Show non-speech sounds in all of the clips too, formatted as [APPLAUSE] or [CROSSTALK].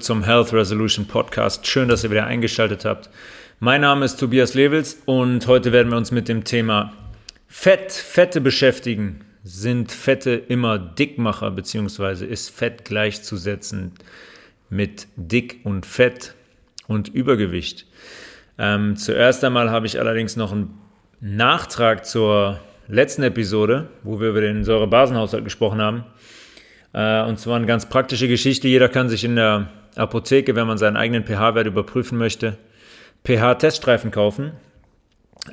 zurück zum Health Resolution Podcast. Schön, dass ihr wieder eingeschaltet habt. Mein Name ist Tobias Lewels und heute werden wir uns mit dem Thema Fett, Fette beschäftigen. Sind Fette immer Dickmacher, beziehungsweise ist Fett gleichzusetzen mit Dick und Fett und Übergewicht? Ähm, zuerst einmal habe ich allerdings noch einen Nachtrag zur letzten Episode, wo wir über den Säurebasenhaushalt gesprochen haben. Äh, und zwar eine ganz praktische Geschichte. Jeder kann sich in der Apotheke, wenn man seinen eigenen pH-Wert überprüfen möchte, pH-Teststreifen kaufen.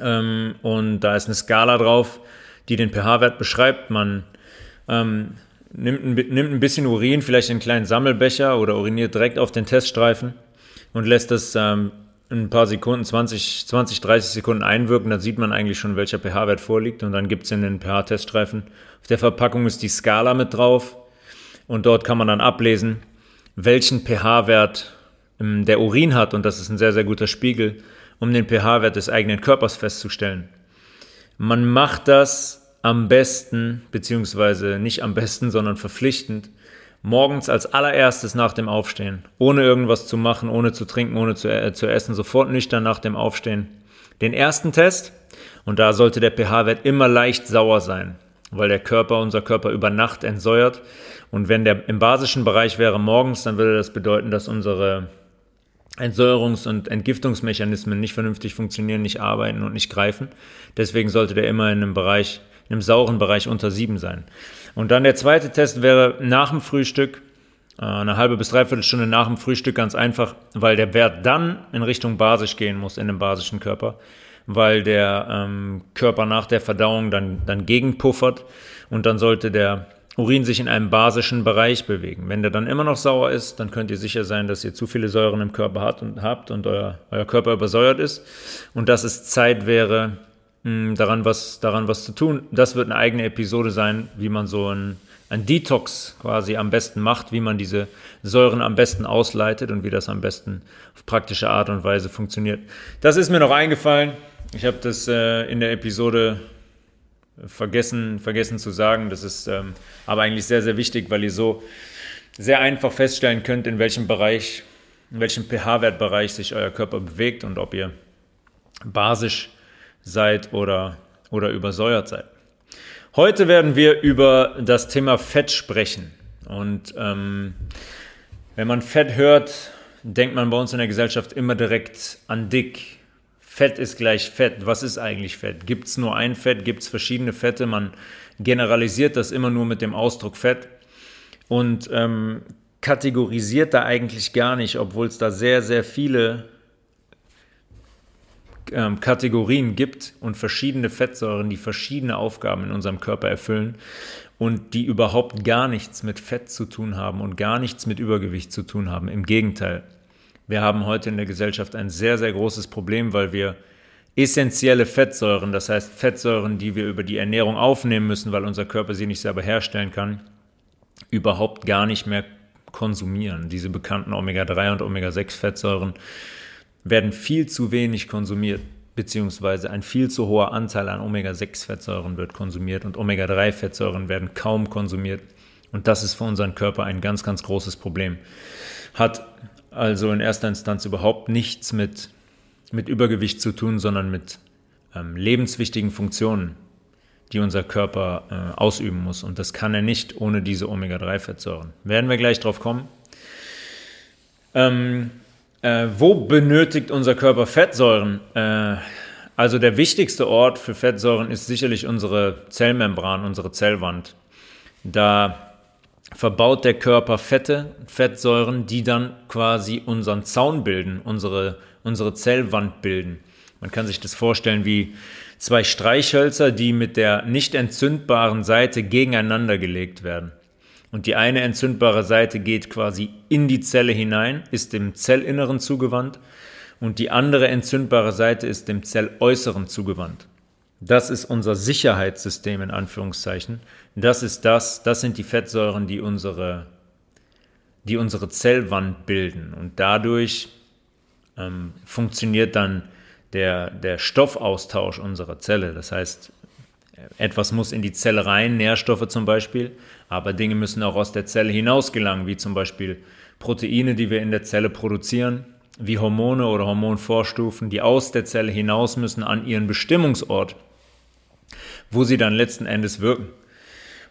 Ähm, und da ist eine Skala drauf, die den pH-Wert beschreibt. Man ähm, nimmt, ein, nimmt ein bisschen Urin, vielleicht in einen kleinen Sammelbecher oder uriniert direkt auf den Teststreifen und lässt das ähm, ein paar Sekunden, 20, 20, 30 Sekunden einwirken, dann sieht man eigentlich schon, welcher pH-Wert vorliegt und dann gibt es in den pH-Teststreifen. Auf der Verpackung ist die Skala mit drauf und dort kann man dann ablesen, welchen pH-Wert ähm, der Urin hat und das ist ein sehr, sehr guter Spiegel, um den pH-Wert des eigenen Körpers festzustellen. Man macht das am besten, beziehungsweise nicht am besten, sondern verpflichtend, morgens als allererstes nach dem Aufstehen, ohne irgendwas zu machen, ohne zu trinken, ohne zu, äh, zu essen, sofort nüchtern nach dem Aufstehen. Den ersten Test, und da sollte der pH-Wert immer leicht sauer sein weil der Körper, unser Körper über Nacht entsäuert. Und wenn der im basischen Bereich wäre morgens, dann würde das bedeuten, dass unsere Entsäuerungs- und Entgiftungsmechanismen nicht vernünftig funktionieren, nicht arbeiten und nicht greifen. Deswegen sollte der immer in einem Bereich, in einem sauren Bereich unter sieben sein. Und dann der zweite Test wäre nach dem Frühstück, äh, eine halbe bis dreiviertel Stunde nach dem Frühstück ganz einfach, weil der Wert dann in Richtung basisch gehen muss in dem basischen Körper weil der ähm, Körper nach der Verdauung dann, dann gegenpuffert und dann sollte der Urin sich in einem basischen Bereich bewegen. Wenn der dann immer noch sauer ist, dann könnt ihr sicher sein, dass ihr zu viele Säuren im Körper habt und, habt und euer, euer Körper übersäuert ist und dass es Zeit wäre, mh, hm, daran, was, daran was zu tun. Das wird eine eigene Episode sein, wie man so ein, ein Detox quasi am besten macht, wie man diese Säuren am besten ausleitet und wie das am besten auf praktische Art und Weise funktioniert. Das ist mir noch eingefallen. Ich habe das äh, in der Episode vergessen, vergessen zu sagen. Das ist ähm, aber eigentlich sehr, sehr wichtig, weil ihr so sehr einfach feststellen könnt, in welchem Bereich, in welchem pH-Wertbereich sich euer Körper bewegt und ob ihr basisch seid oder, oder übersäuert seid. Heute werden wir über das Thema Fett sprechen. Und ähm, wenn man Fett hört, denkt man bei uns in der Gesellschaft immer direkt an dick, Fett ist gleich Fett. Was ist eigentlich Fett? Gibt es nur ein Fett? Gibt es verschiedene Fette? Man generalisiert das immer nur mit dem Ausdruck Fett und ähm, kategorisiert da eigentlich gar nicht, obwohl es da sehr, sehr viele ähm, Kategorien gibt und verschiedene Fettsäuren, die verschiedene Aufgaben in unserem Körper erfüllen und die überhaupt gar nichts mit Fett zu tun haben und gar nichts mit Übergewicht zu tun haben. Im Gegenteil. Wir haben heute in der Gesellschaft ein sehr, sehr großes Problem, weil wir essentielle Fettsäuren, das heißt Fettsäuren, die wir über die Ernährung aufnehmen müssen, weil unser Körper sie nicht selber herstellen kann, überhaupt gar nicht mehr konsumieren. Diese bekannten Omega-3 und Omega-6-Fettsäuren werden viel zu wenig konsumiert, beziehungsweise ein viel zu hoher Anteil an Omega-6-Fettsäuren wird konsumiert und Omega-3-Fettsäuren werden kaum konsumiert. Und das ist für unseren Körper ein ganz, ganz großes Problem. Hat also in erster Instanz überhaupt nichts mit, mit Übergewicht zu tun, sondern mit ähm, lebenswichtigen Funktionen, die unser Körper äh, ausüben muss. Und das kann er nicht ohne diese Omega-3-Fettsäuren. Werden wir gleich drauf kommen. Ähm, äh, wo benötigt unser Körper Fettsäuren? Äh, also der wichtigste Ort für Fettsäuren ist sicherlich unsere Zellmembran, unsere Zellwand. Da verbaut der Körper Fette, Fettsäuren, die dann quasi unseren Zaun bilden, unsere, unsere Zellwand bilden. Man kann sich das vorstellen wie zwei Streichhölzer, die mit der nicht entzündbaren Seite gegeneinander gelegt werden. Und die eine entzündbare Seite geht quasi in die Zelle hinein, ist dem Zellinneren zugewandt und die andere entzündbare Seite ist dem Zelläußeren zugewandt. Das ist unser Sicherheitssystem in Anführungszeichen. Das ist das, das sind die Fettsäuren, die unsere, die unsere Zellwand bilden. Und dadurch ähm, funktioniert dann der, der Stoffaustausch unserer Zelle. Das heißt, etwas muss in die Zelle rein, Nährstoffe zum Beispiel, aber Dinge müssen auch aus der Zelle hinaus gelangen, wie zum Beispiel Proteine, die wir in der Zelle produzieren, wie Hormone oder Hormonvorstufen, die aus der Zelle hinaus müssen an ihren Bestimmungsort, wo sie dann letzten Endes wirken.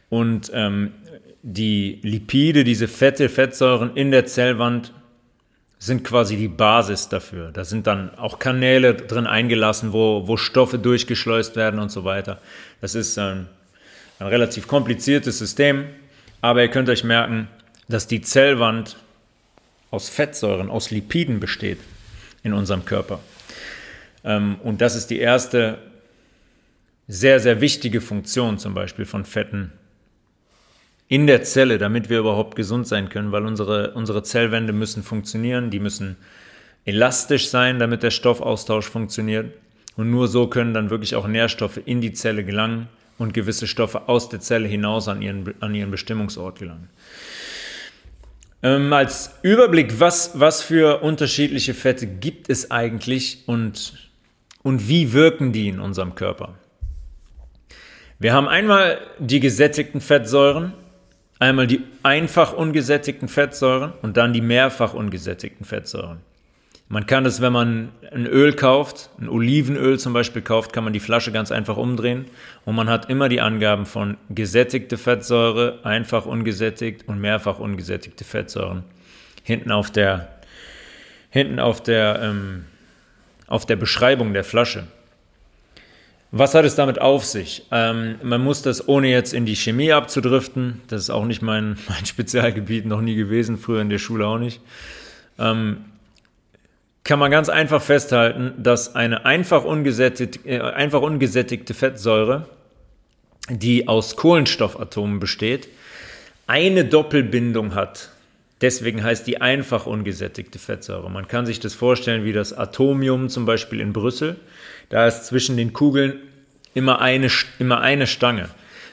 Und ähm, die Lipide, diese Fette, Fettsäuren in der Zellwand sind quasi die Basis dafür. Da sind dann auch Kanäle drin eingelassen, wo, wo Stoffe durchgeschleust werden und so weiter. Das ist ein, ein relativ kompliziertes System, aber ihr könnt euch merken, dass die Zellwand aus Fettsäuren, aus Lipiden besteht in unserem Körper. Ähm, und das ist die erste sehr, sehr wichtige Funktion zum Beispiel von Fetten in der Zelle, damit wir überhaupt gesund sein können, weil unsere, unsere Zellwände müssen funktionieren, die müssen elastisch sein, damit der Stoffaustausch funktioniert. Und nur so können dann wirklich auch Nährstoffe in die Zelle gelangen und gewisse Stoffe aus der Zelle hinaus an ihren, an ihren Bestimmungsort gelangen. Ähm, als Überblick, was, was für unterschiedliche Fette gibt es eigentlich und, und wie wirken die in unserem Körper? Wir haben einmal die gesättigten Fettsäuren, einmal die einfach ungesättigten Fettsäuren und dann die mehrfach ungesättigten Fettsäuren. Man kann das, wenn man ein Öl kauft, ein Olivenöl zum Beispiel kauft, kann man die Flasche ganz einfach umdrehen und man hat immer die Angaben von gesättigte Fettsäure, einfach ungesättigt und mehrfach ungesättigte Fettsäuren hinten auf der hinten auf der ähm, auf der Beschreibung der Flasche. Was hat es damit auf sich? Ähm, man muss das, ohne jetzt in die Chemie abzudriften, das ist auch nicht mein, [LAUGHS] mein Spezialgebiet, noch nie gewesen, früher in der Schule auch nicht. Ähm, kann man ganz einfach festhalten, dass eine einfach, ungesättigt, äh, einfach ungesättigte Fettsäure, die aus Kohlenstoffatomen besteht, eine Doppelbindung hat. Deswegen heißt die einfach ungesättigte Fettsäure. Man kann sich das vorstellen wie das Atomium zum Beispiel in Brüssel. Da ist zwischen den Kugeln immer eine, immer eine Stange.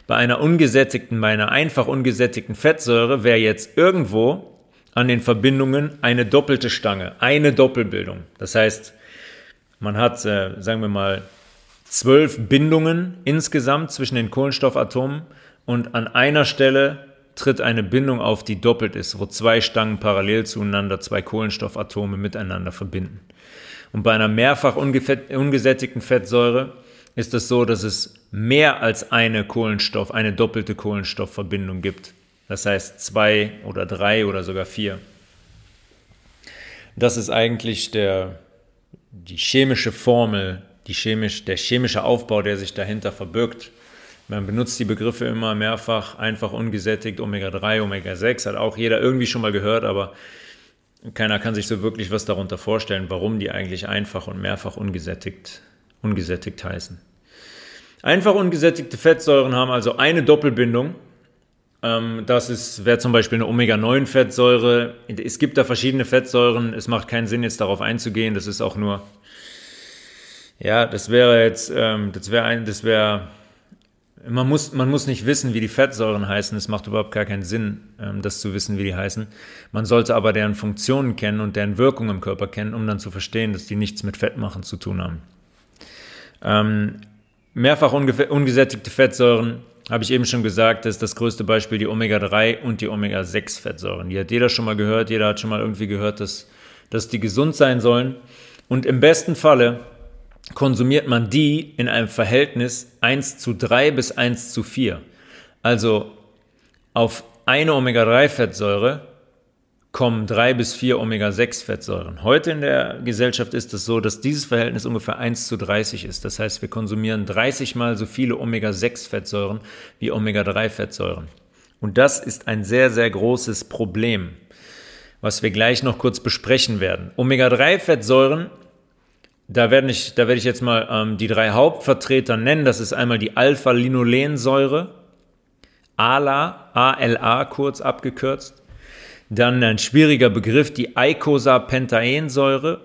Bei einer ungesättigten, bei einer einfach ungesättigten Fettsäure wäre jetzt irgendwo an den Verbindungen eine doppelte Stange, eine Doppelbildung. Das heißt, man hat, äh, sagen wir mal, zwölf Bindungen insgesamt zwischen den Kohlenstoffatomen und an einer Stelle tritt eine Bindung auf, die doppelt ist, wo zwei Stangen parallel zueinander zwei Kohlenstoffatome miteinander verbinden. Und bei einer mehrfach ungesättigten Fettsäure ist es so, dass es mehr als eine Kohlenstoff, eine doppelte Kohlenstoffverbindung gibt. Das heißt zwei oder drei oder sogar vier. Das ist eigentlich der, die chemische Formel, die chemisch, der chemische Aufbau, der sich dahinter verbirgt. Man benutzt die Begriffe immer mehrfach, einfach ungesättigt, Omega-3, Omega-6, hat auch jeder irgendwie schon mal gehört, aber keiner kann sich so wirklich was darunter vorstellen, warum die eigentlich einfach und mehrfach ungesättigt, ungesättigt heißen. Einfach ungesättigte Fettsäuren haben also eine Doppelbindung ähm, das wäre zum Beispiel eine Omega-9-Fettsäure. Es gibt da verschiedene Fettsäuren. Es macht keinen Sinn, jetzt darauf einzugehen. Das ist auch nur, ja, das wäre jetzt, ähm, das wäre ein, das wäre, man muss, man muss nicht wissen, wie die Fettsäuren heißen. Es macht überhaupt gar keinen Sinn, ähm, das zu wissen, wie die heißen. Man sollte aber deren Funktionen kennen und deren Wirkung im Körper kennen, um dann zu verstehen, dass die nichts mit Fettmachen zu tun haben. Ähm, mehrfach ungesättigte Fettsäuren habe ich eben schon gesagt, das ist das größte Beispiel die Omega-3 und die Omega-6-Fettsäuren. Die hat jeder schon mal gehört, jeder hat schon mal irgendwie gehört, dass, dass die gesund sein sollen. Und im besten Falle konsumiert man die in einem Verhältnis 1 zu 3 bis 1 zu 4. Also auf eine Omega-3-Fettsäure kommen drei bis vier Omega-6-Fettsäuren. Heute in der Gesellschaft ist es so, dass dieses Verhältnis ungefähr 1 zu 30 ist. Das heißt, wir konsumieren 30 mal so viele Omega-6-Fettsäuren wie Omega-3-Fettsäuren. Und das ist ein sehr, sehr großes Problem, was wir gleich noch kurz besprechen werden. Omega-3-Fettsäuren, da werde ich, da ich jetzt mal ähm, die drei Hauptvertreter nennen. Das ist einmal die Alpha-Linolensäure, ALA, ALA kurz abgekürzt. Dann ein schwieriger Begriff, die Eicosapentaensäure,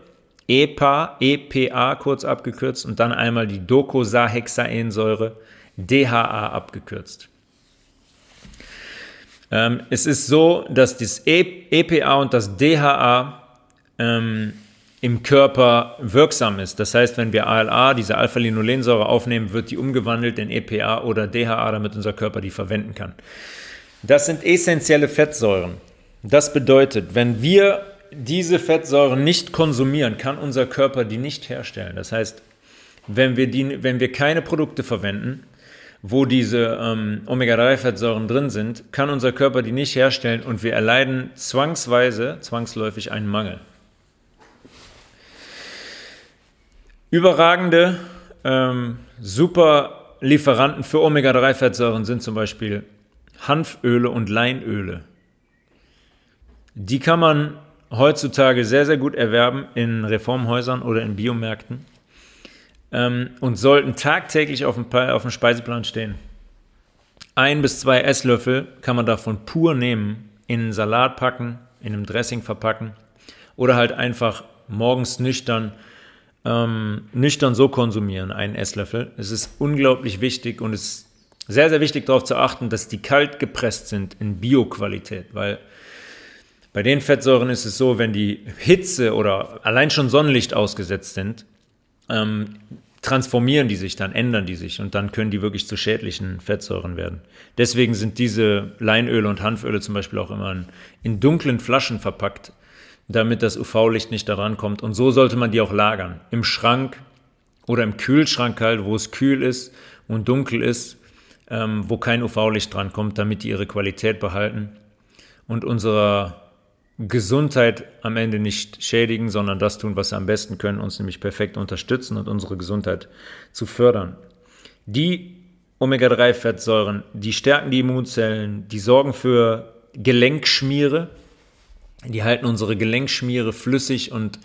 EPA, EPA kurz abgekürzt und dann einmal die Docosahexaensäure, DHA abgekürzt. Ähm, es ist so, dass das EPA und das DHA ähm, im Körper wirksam ist. Das heißt, wenn wir ALA, diese Alpha-Linolensäure aufnehmen, wird die umgewandelt in EPA oder DHA, damit unser Körper die verwenden kann. Das sind essentielle Fettsäuren. Das bedeutet, wenn wir diese Fettsäuren nicht konsumieren, kann unser Körper die nicht herstellen. Das heißt, wenn wir, die, wenn wir keine Produkte verwenden, wo diese ähm, Omega-3-Fettsäuren drin sind, kann unser Körper die nicht herstellen und wir erleiden zwangsweise, zwangsläufig einen Mangel. Überragende, ähm, super Lieferanten für Omega-3-Fettsäuren sind zum Beispiel Hanföle und Leinöle. Die kann man heutzutage sehr, sehr gut erwerben in Reformhäusern oder in Biomärkten ähm, und sollten tagtäglich auf dem, auf dem Speiseplan stehen. Ein bis zwei Esslöffel kann man davon pur nehmen, in einen Salat packen, in einem Dressing verpacken oder halt einfach morgens nüchtern, ähm, nüchtern so konsumieren, einen Esslöffel. Es ist unglaublich wichtig und es ist sehr, sehr wichtig darauf zu achten, dass die kalt gepresst sind in Bioqualität, weil bei den Fettsäuren ist es so, wenn die Hitze oder allein schon Sonnenlicht ausgesetzt sind, ähm, transformieren die sich dann, ändern die sich und dann können die wirklich zu schädlichen Fettsäuren werden. Deswegen sind diese Leinöle und Hanföle zum Beispiel auch immer in, in dunklen Flaschen verpackt, damit das UV-Licht nicht daran kommt. Und so sollte man die auch lagern. Im Schrank oder im Kühlschrank halt, wo es kühl ist und dunkel ist, ähm, wo kein UV-Licht dran kommt, damit die ihre Qualität behalten und unserer Gesundheit am Ende nicht schädigen, sondern das tun, was sie am besten können, uns nämlich perfekt unterstützen und unsere Gesundheit zu fördern. Die Omega-3-Fettsäuren, die stärken die Immunzellen, die sorgen für Gelenkschmiere, die halten unsere Gelenkschmiere flüssig und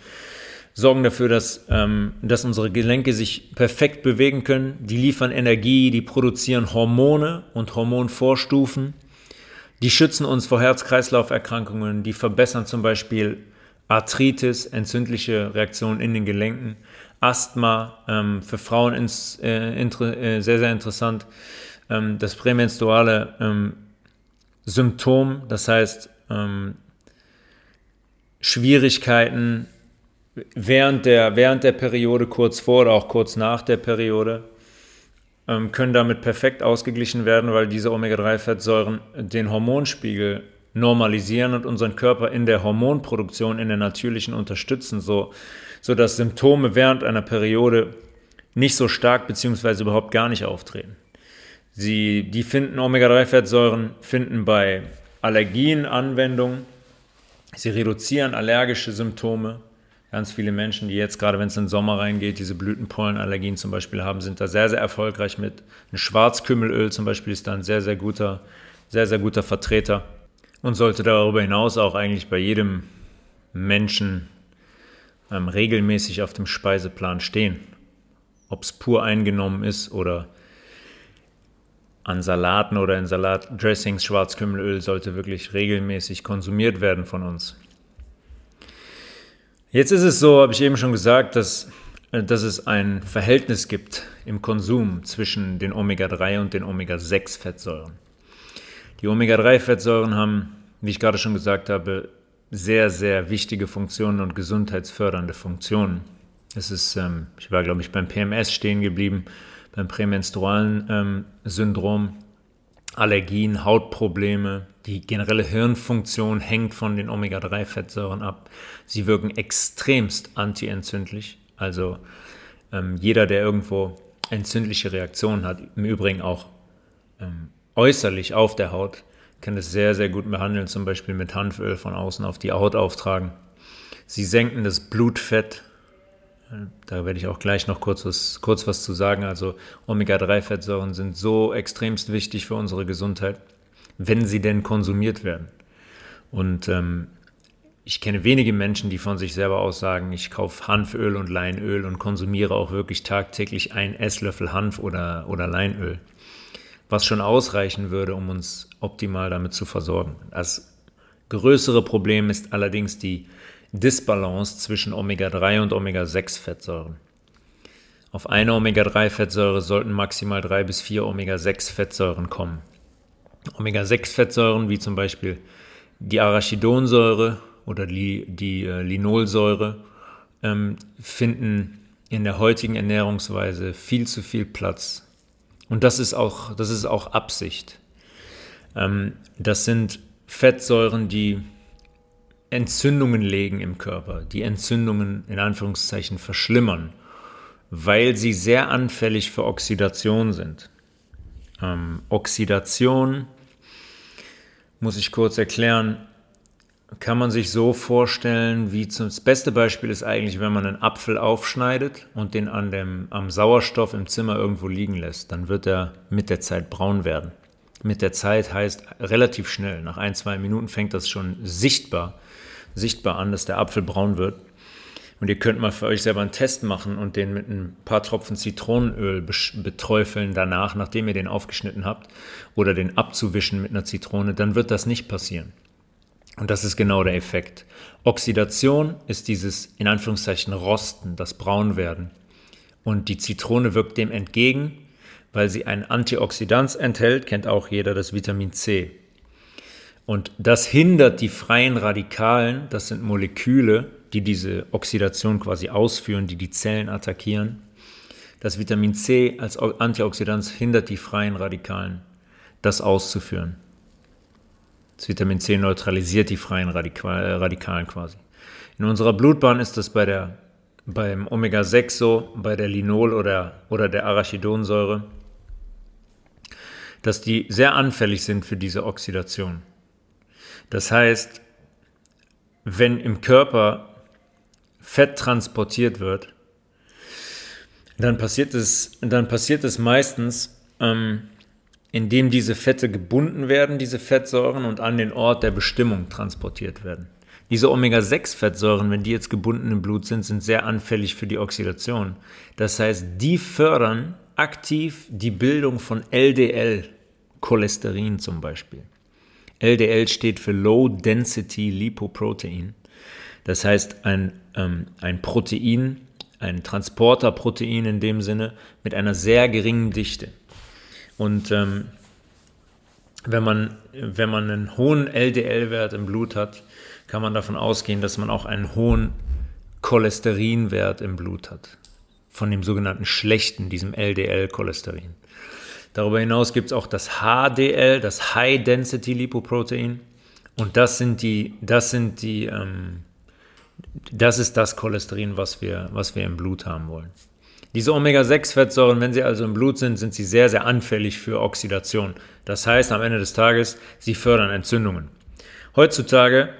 sorgen dafür, dass, ähm, dass unsere Gelenke sich perfekt bewegen können. Die liefern Energie, die produzieren Hormone und Hormonvorstufen. Die schützen uns vor Herz-Kreislauf-Erkrankungen, die verbessern zum Beispiel Arthritis, entzündliche Reaktionen in den Gelenken, Asthma, ähm, für Frauen ins, äh, äh, sehr, sehr interessant, ähm, das prämenstruale ähm, Symptom, das heißt ähm, Schwierigkeiten während der, während der Periode, kurz vor oder auch kurz nach der Periode, ähm, können damit perfekt ausgeglichen werden, weil diese Omega-3-Fettsäuren den Hormonspiegel normalisieren und unseren Körper in der Hormonproduktion, in der natürlichen unterstützen, so, so Symptome während einer Periode nicht so stark bzw. überhaupt gar nicht auftreten. Sie, die finden Omega-3-Fettsäuren finden bei Allergien Anwendung. Sie reduzieren allergische Symptome. Ganz viele Menschen, die jetzt gerade, wenn es in den Sommer reingeht, diese Blütenpollenallergien zum Beispiel haben, sind da sehr, sehr erfolgreich mit. Ein Schwarzkümmelöl zum Beispiel ist da ein sehr, sehr guter, sehr, sehr guter Vertreter und sollte darüber hinaus auch eigentlich bei jedem Menschen ähm, regelmäßig auf dem Speiseplan stehen. Ob es pur eingenommen ist oder an Salaten oder in Salatdressings Schwarzkümmelöl sollte wirklich regelmäßig konsumiert werden von uns. Jetzt ist es so, habe ich eben schon gesagt, dass, äh, dass es ein Verhältnis gibt im Konsum zwischen den Omega-3 und den Omega-6-Fettsäuren. Die Omega-3-Fettsäuren haben, wie ich gerade schon gesagt habe, sehr, sehr wichtige Funktionen und gesundheitsfördernde Funktionen. Es ist, ähm, ich war, glaube ich, beim PMS stehen geblieben, beim prämenstrualen ähm, Syndrom. Allergien, Hautprobleme, die generelle Hirnfunktion hängt von den Omega-3-Fettsäuren ab. Sie wirken extremst antientzündlich. Also ähm, jeder, der irgendwo entzündliche Reaktionen hat, im Übrigen auch ähm, äußerlich auf der Haut, kann es sehr, sehr gut behandeln, zum Beispiel mit Hanföl von außen auf die Haut auftragen. Sie senken das Blutfett, da werde ich auch gleich noch kurz was, kurz was zu sagen. Also Omega-3-Fettsäuren sind so extremst wichtig für unsere Gesundheit, wenn sie denn konsumiert werden. Und ähm, ich kenne wenige Menschen, die von sich selber aus sagen, ich kaufe Hanföl und Leinöl und konsumiere auch wirklich tagtäglich ein Esslöffel Hanf oder, oder Leinöl, was schon ausreichen würde, um uns optimal damit zu versorgen. Das größere Problem ist allerdings die Disbalance zwischen Omega-3 und Omega-6-Fettsäuren. Auf eine Omega-3-Fettsäure sollten maximal drei bis vier Omega-6-Fettsäuren kommen. Omega-6-Fettsäuren wie zum Beispiel die Arachidonsäure oder die, die äh, Linolsäure ähm, finden in der heutigen Ernährungsweise viel zu viel Platz. Und das ist auch, das ist auch Absicht. Ähm, das sind Fettsäuren, die Entzündungen legen im Körper, die Entzündungen in Anführungszeichen verschlimmern, weil sie sehr anfällig für Oxidation sind. Ähm, Oxidation, muss ich kurz erklären, kann man sich so vorstellen, wie zum, das beste Beispiel ist eigentlich, wenn man einen Apfel aufschneidet und den an dem, am Sauerstoff im Zimmer irgendwo liegen lässt, dann wird er mit der Zeit braun werden. Mit der Zeit heißt relativ schnell, nach ein, zwei Minuten fängt das schon sichtbar, sichtbar an, dass der Apfel braun wird. Und ihr könnt mal für euch selber einen Test machen und den mit ein paar Tropfen Zitronenöl beträufeln danach, nachdem ihr den aufgeschnitten habt, oder den abzuwischen mit einer Zitrone, dann wird das nicht passieren. Und das ist genau der Effekt. Oxidation ist dieses in Anführungszeichen Rosten, das Braunwerden. Und die Zitrone wirkt dem entgegen, weil sie ein Antioxidant enthält, kennt auch jeder das Vitamin C. Und das hindert die freien Radikalen, das sind Moleküle, die diese Oxidation quasi ausführen, die die Zellen attackieren. Das Vitamin C als Antioxidant hindert die freien Radikalen, das auszuführen. Das Vitamin C neutralisiert die freien äh, Radikalen quasi. In unserer Blutbahn ist das bei der, beim Omega-6 so, bei der Linol oder, oder der Arachidonsäure, dass die sehr anfällig sind für diese Oxidation. Das heißt, wenn im Körper Fett transportiert wird, dann passiert es, dann passiert es meistens, ähm, indem diese Fette gebunden werden, diese Fettsäuren, und an den Ort der Bestimmung transportiert werden. Diese Omega-6-Fettsäuren, wenn die jetzt gebunden im Blut sind, sind sehr anfällig für die Oxidation. Das heißt, die fördern aktiv die Bildung von LDL, Cholesterin zum Beispiel. LDL steht für Low Density Lipoprotein. Das heißt, ein, ähm, ein Protein, ein Transporterprotein in dem Sinne, mit einer sehr geringen Dichte. Und ähm, wenn, man, wenn man einen hohen LDL-Wert im Blut hat, kann man davon ausgehen, dass man auch einen hohen Cholesterinwert im Blut hat. Von dem sogenannten schlechten, diesem LDL-Cholesterin. Darüber hinaus gibt es auch das HDL, das High Density Lipoprotein. Und das sind die, das sind die, ähm, das ist das Cholesterin, was wir, was wir im Blut haben wollen. Diese Omega-6-Fettsäuren, wenn sie also im Blut sind, sind sie sehr, sehr anfällig für Oxidation. Das heißt, am Ende des Tages, sie fördern Entzündungen. Heutzutage,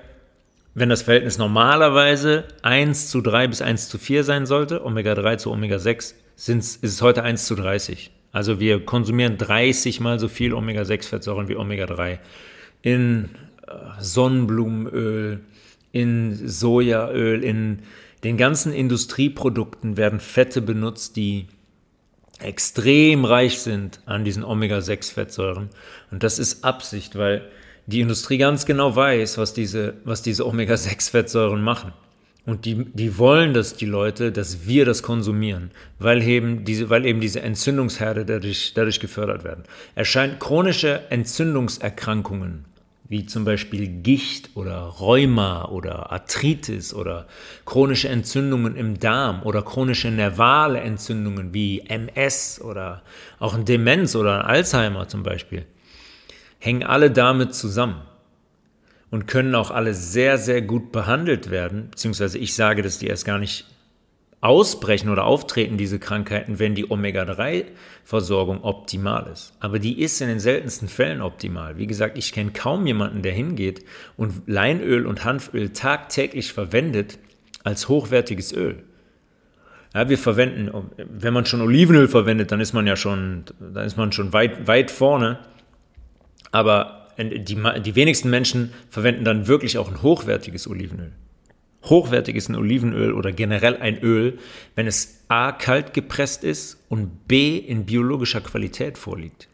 wenn das Verhältnis normalerweise 1 zu 3 bis 1 zu 4 sein sollte, Omega-3 zu Omega-6, ist es heute 1 zu 30. Also wir konsumieren 30 mal so viel Omega-6-Fettsäuren wie Omega-3 in äh, Sonnenblumenöl, in Sojaöl, in den ganzen Industrieprodukten werden Fette benutzt, die extrem reich sind an diesen Omega-6-Fettsäuren. Und das ist Absicht, weil die Industrie ganz genau weiß, was diese, was diese Omega-6-Fettsäuren machen. Und die, die wollen, dass die Leute, dass wir das konsumieren, weil eben diese, weil eben diese Entzündungsherde dadurch, dadurch gefördert werden. Erscheint chronische Entzündungserkrankungen wie zum Beispiel Gicht oder Rheuma oder Arthritis oder chronische Entzündungen im Darm oder chronische nervale Entzündungen wie MS oder auch Demenz oder Alzheimer zum Beispiel, hängen alle damit zusammen und können auch alle sehr, sehr gut behandelt werden, beziehungsweise ich sage, dass die erst gar nicht ausbrechen oder auftreten, diese Krankheiten, wenn die Omega-3-Versorgung optimal ist. Aber die ist in den seltensten Fällen optimal. Wie gesagt, ich kenne kaum jemanden, der hingeht und Leinöl und Hanföl tagtäglich verwendet als hochwertiges Öl. Ja, wir verwenden, wenn man schon Olivenöl verwendet, dann ist man ja schon, dann ist man schon weit, weit vorne. Aber die, die wenigsten Menschen verwenden dann wirklich auch ein hochwertiges Olivenöl hochwertig ist ein Olivenöl oder generell ein Öl, wenn es a. kalt gepresst ist und b. in biologischer Qualität vorliegt.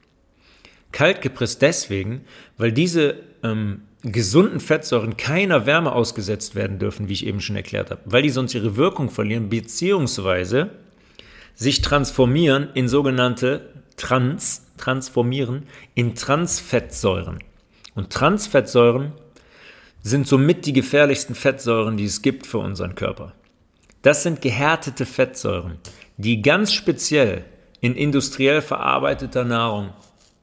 Kalt gepresst deswegen, weil diese ähm, gesunden Fettsäuren keiner Wärme ausgesetzt werden dürfen, wie ich eben schon erklärt habe, weil die sonst ihre Wirkung verlieren, beziehungsweise sich transformieren in sogenannte Trans, transformieren in Transfettsäuren. Und Transfettsäuren sind somit die gefährlichsten Fettsäuren, die es gibt für unseren Körper. Das sind gehärtete Fettsäuren, die ganz speziell in industriell verarbeiteter Nahrung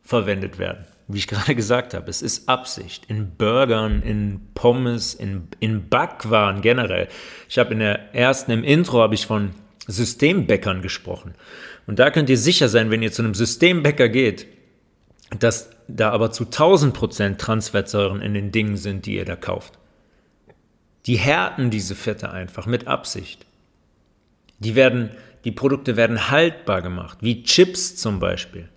verwendet werden. wie ich gerade gesagt habe, es ist Absicht. In Burgern, in Pommes, in, in Backwaren generell. Ich habe in der ersten, im Intro habe ich von Systembäckern gesprochen. Und da könnt ihr sicher sein, wenn ihr zu einem Systembäcker geht, dass da aber zu 1000 Prozent Transfettsäuren in den Dingen sind, die ihr da kauft. Die härten diese Fette einfach mit Absicht. Die werden, die Produkte werden haltbar gemacht, wie Chips zum Beispiel.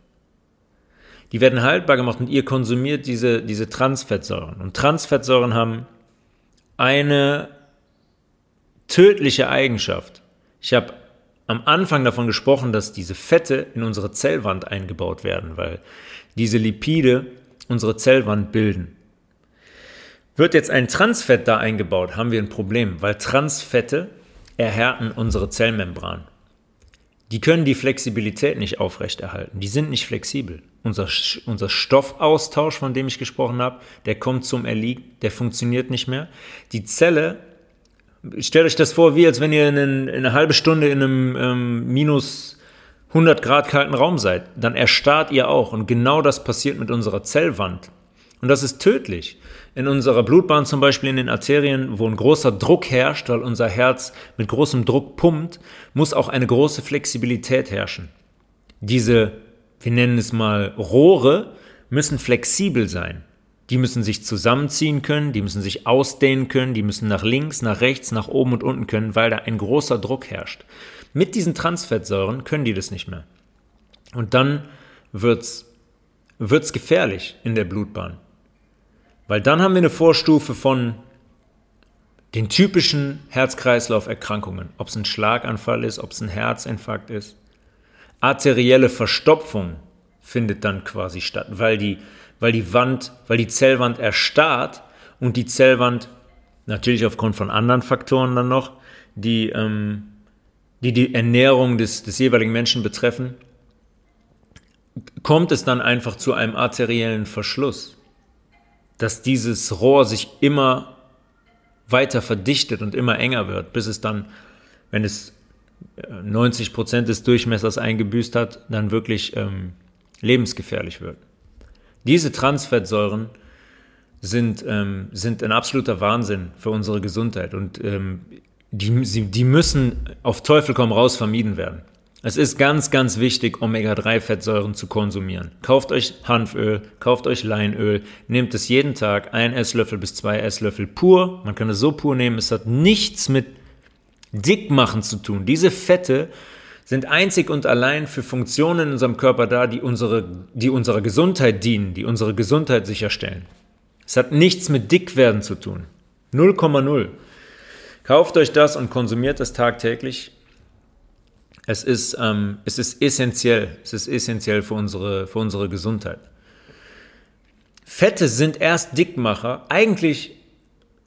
Die werden haltbar gemacht und ihr konsumiert diese, diese Transfettsäuren. Und Transfettsäuren haben eine tödliche Eigenschaft. Ich habe am Anfang davon gesprochen, dass diese Fette in unsere Zellwand eingebaut werden, weil diese Lipide unsere Zellwand bilden. Wird jetzt ein Transfett da eingebaut, haben wir ein Problem, weil Transfette erhärten unsere Zellmembran. Die können die Flexibilität nicht aufrechterhalten. Die sind nicht flexibel. Unser, unser Stoffaustausch, von dem ich gesprochen habe, der kommt zum Erliegen, der funktioniert nicht mehr. Die Zelle, stellt euch das vor, wie als wenn ihr in, in eine halbe Stunde in einem ähm, minus 100 Grad kalten Raum seid. Dann erstarrt ihr auch. Und genau das passiert mit unserer Zellwand. Und das ist tödlich. In unserer Blutbahn zum Beispiel in den Arterien, wo ein großer Druck herrscht, weil unser Herz mit großem Druck pumpt, muss auch eine große Flexibilität herrschen. Diese, wir nennen es mal Rohre, müssen flexibel sein. Die müssen sich zusammenziehen können, die müssen sich ausdehnen können, die müssen nach links, nach rechts, nach oben und unten können, weil da ein großer Druck herrscht. Mit diesen Transfettsäuren können die das nicht mehr. Und dann wird's, wird's gefährlich in der Blutbahn. Weil dann haben wir eine Vorstufe von den typischen Herz-Kreislauf-Erkrankungen. Ob es ein Schlaganfall ist, ob es ein Herzinfarkt ist. Arterielle Verstopfung findet dann quasi statt, weil die, weil die Wand, weil die Zellwand erstarrt und die Zellwand natürlich aufgrund von anderen Faktoren dann noch, die ähm, die, die Ernährung des, des jeweiligen Menschen betreffen, kommt es dann einfach zu einem arteriellen Verschluss dass dieses Rohr sich immer weiter verdichtet und immer enger wird, bis es dann, wenn es 90 äh, Prozent des Durchmessers eingebüßt hat, dann wirklich ähm, lebensgefährlich wird. Diese Transfettsäuren sind, ähm, sind ein absoluter Wahnsinn für unsere Gesundheit und ähm, die, die müssen auf Teufel komm raus vermieden werden. Es ist ganz, ganz wichtig, Omega-3-Fettsäuren zu konsumieren. Kauft euch Hanföl, kauft euch Leinöl, nehmt es jeden Tag, ein Esslöffel bis zwei Esslöffel pur. Man kann es so pur nehmen, es hat nichts mit Dickmachen zu tun. Diese Fette sind einzig und allein für Funktionen in unserem Körper da, die, unsere, die unserer Gesundheit dienen, die unsere Gesundheit sicherstellen. Es hat nichts mit Dickwerden zu tun. 0,0. Kauft euch das und konsumiert es tagtäglich es ist, ähm, es ist essentiell. Es ist essentiell für unsere, für unsere Gesundheit. Fette sind erst Dickmacher. Eigentlich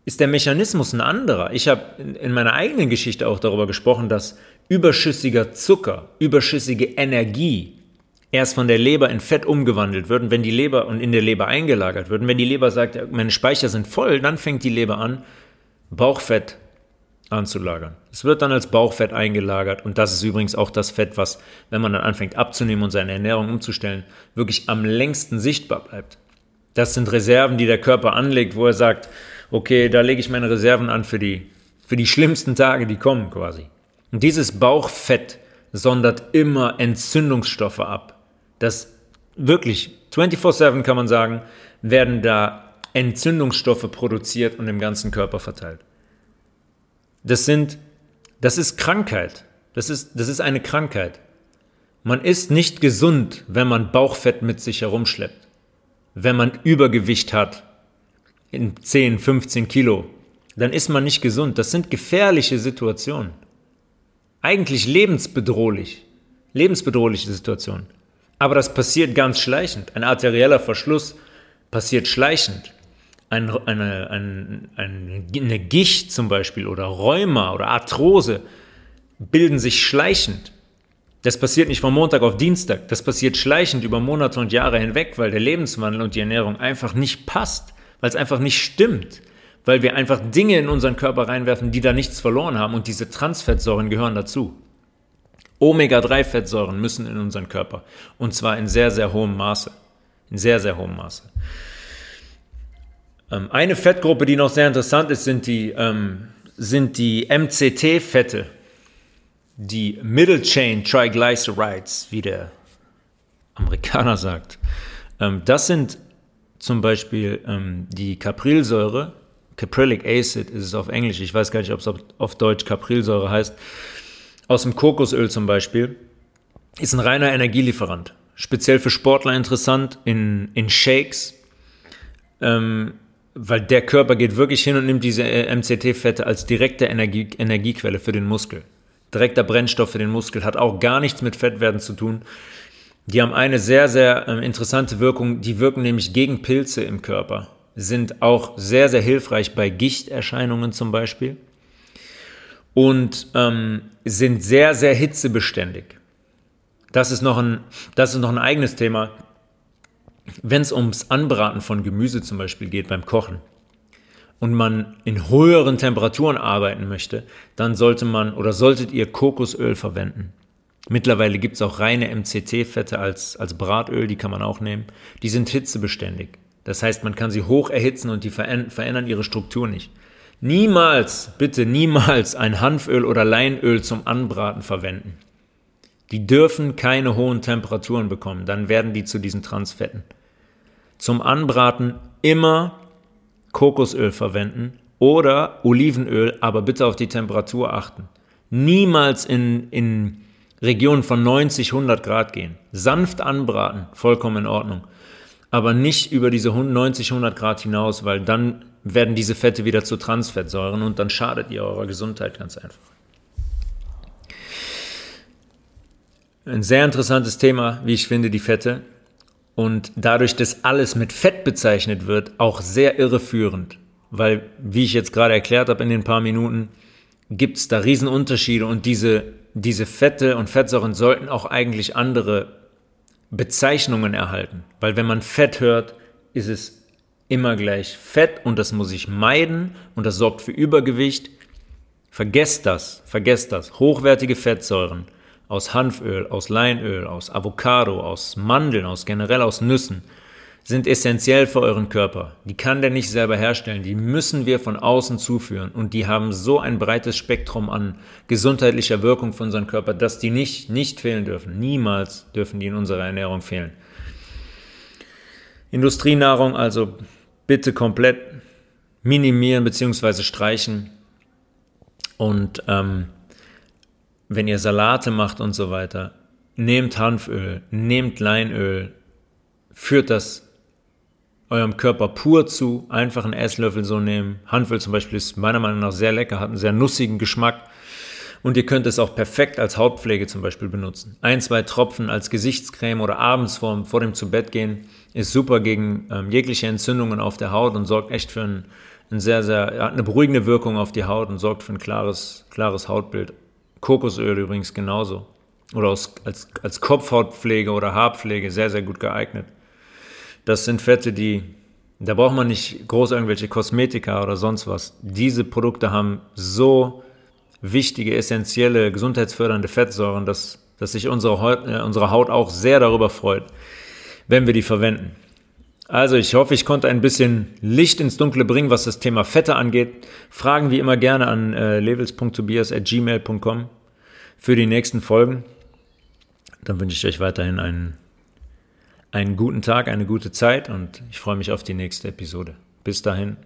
ist der Mechanismus ein anderer. Ich habe in meiner eigenen Geschichte auch darüber gesprochen, dass überschüssiger Zucker, überschüssige Energie erst von der Leber in Fett umgewandelt wird und wenn die Leber und in der Leber eingelagert wird. Und wenn die Leber sagt, meine Speicher sind voll, dann fängt die Leber an, Bauchfett anzulagern. Es wird dann als Bauchfett eingelagert und das ist übrigens auch das Fett, was, wenn man dann anfängt abzunehmen und seine Ernährung umzustellen, wirklich am längsten sichtbar bleibt. Das sind Reserven, die der Körper anlegt, wo er sagt, okay, da lege ich meine Reserven an für die, für die schlimmsten Tage, die kommen quasi. Und dieses Bauchfett sondert immer Entzündungsstoffe ab. Das wirklich 24/7 kann man sagen, werden da Entzündungsstoffe produziert und im ganzen Körper verteilt. Das sind, das ist Krankheit. Das ist, das ist eine Krankheit. Man ist nicht gesund, wenn man Bauchfett mit sich herumschleppt. Wenn man Übergewicht hat in 10, 15 Kilo, dann ist man nicht gesund. Das sind gefährliche Situationen. Eigentlich lebensbedrohlich. Lebensbedrohliche Situationen. Aber das passiert ganz schleichend. Ein arterieller Verschluss passiert schleichend ein, eine, ein, eine Gicht zum Beispiel oder Rheuma oder Arthrose bilden sich schleichend. Das passiert nicht von Montag auf Dienstag, das passiert schleichend über Monate und Jahre hinweg, weil der Lebenswandel und die Ernährung einfach nicht passt, weil es einfach nicht stimmt, weil wir einfach Dinge in unseren Körper reinwerfen, die da nichts verloren haben und diese Transfettsäuren gehören dazu. Omega-3-Fettsäuren müssen in unseren Körper und zwar in sehr, sehr hohem Maße. In sehr, sehr hohem Maße. Ähm, eine Fettgruppe, die noch sehr interessant ist, sind die, ähm, sind die MCT-Fette. Die Middle Chain Triglycerides, wie der Amerikaner sagt. Ähm, das sind zum Beispiel ähm, die Caprilsäure, Caprylic Acid ist es auf Englisch, ich weiß gar nicht, ob es auf Deutsch Caprilsäure heißt, aus dem Kokosöl zum Beispiel, ist ein reiner Energielieferant. Speziell für Sportler interessant in, in Shakes, ähm, weil der Körper geht wirklich hin und nimmt diese äh, MCT-Fette als direkte Energie, Energiequelle für den Muskel. Direkter Brennstoff für den Muskel hat auch gar nichts mit Fettwerden zu tun. Die haben eine sehr, sehr äh, interessante Wirkung. Die wirken nämlich gegen Pilze im Körper. Sind auch sehr, sehr hilfreich bei Gichterscheinungen zum Beispiel. Und ähm, sind sehr, sehr hitzebeständig. Das ist noch ein, das ist noch ein eigenes Thema. Wenn es ums Anbraten von Gemüse zum Beispiel geht beim Kochen und man in höheren Temperaturen arbeiten möchte, dann sollte man oder solltet ihr Kokosöl verwenden. Mittlerweile gibt es auch reine MCT-Fette als, als Bratöl, die kann man auch nehmen. Die sind hitzebeständig. Das heißt, man kann sie hoch erhitzen und die verändern ihre Struktur nicht. Niemals, bitte niemals ein Hanföl oder Leinöl zum Anbraten verwenden. Die dürfen keine hohen Temperaturen bekommen, dann werden die zu diesen Transfetten. Zum Anbraten immer Kokosöl verwenden oder Olivenöl, aber bitte auf die Temperatur achten. Niemals in, in Regionen von 90, 100 Grad gehen. Sanft anbraten, vollkommen in Ordnung. Aber nicht über diese 90, 100 Grad hinaus, weil dann werden diese Fette wieder zu Transfettsäuren und dann schadet ihr eurer Gesundheit ganz einfach. Ein sehr interessantes Thema, wie ich finde, die Fette. Und dadurch, dass alles mit Fett bezeichnet wird, auch sehr irreführend. Weil, wie ich jetzt gerade erklärt habe in den paar Minuten, gibt es da Riesenunterschiede und diese diese Fette und Fettsäuren sollten auch eigentlich andere Bezeichnungen erhalten. Weil wenn man Fett hört, ist es immer gleich Fett und das muss ich meiden und das sorgt für Übergewicht. Vergesst das, vergesst das. Hochwertige Fettsäuren aus Hanföl, aus Leinöl, aus Avocado, aus Mandeln, aus generell aus Nüssen sind essentiell für euren Körper. Die kann der nicht selber herstellen. Die müssen wir von außen zuführen. Und die haben so ein breites Spektrum an gesundheitlicher Wirkung für unseren Körper, dass die nicht, nicht fehlen dürfen. Niemals dürfen die in unserer Ernährung fehlen. Industrienahrung also bitte komplett minimieren bzw. streichen. Und ähm, wenn ihr Salate macht und so weiter, nehmt Hanföl, nehmt Leinöl, führt das eurem Körper pur zu, einfach einen Esslöffel so nehmen. Hanföl zum Beispiel ist meiner Meinung nach sehr lecker, hat einen sehr nussigen Geschmack. Und ihr könnt es auch perfekt als Hautpflege zum Beispiel benutzen. Ein, zwei Tropfen als Gesichtscreme oder abends vor, vor dem Zubettgehen ist super gegen ähm, jegliche Entzündungen auf der Haut und sorgt echt für ein, ein sehr, sehr, hat eine beruhigende Wirkung auf die Haut und sorgt für ein klares, klares Hautbild. Kokosöl übrigens genauso. Oder aus, als, als Kopfhautpflege oder Haarpflege sehr, sehr gut geeignet. Das sind Fette, die, da braucht man nicht groß irgendwelche Kosmetika oder sonst was. Diese Produkte haben so wichtige, essentielle, gesundheitsfördernde Fettsäuren, dass, dass sich unsere Haut, äh, unsere Haut auch sehr darüber freut, wenn wir die verwenden. Also ich hoffe, ich konnte ein bisschen Licht ins Dunkle bringen, was das Thema Fette angeht. Fragen wie immer gerne an äh, levels.tobias.gmail.com für die nächsten Folgen. Dann wünsche ich euch weiterhin einen einen guten Tag, eine gute Zeit und ich freue mich auf die nächste Episode. Bis dahin.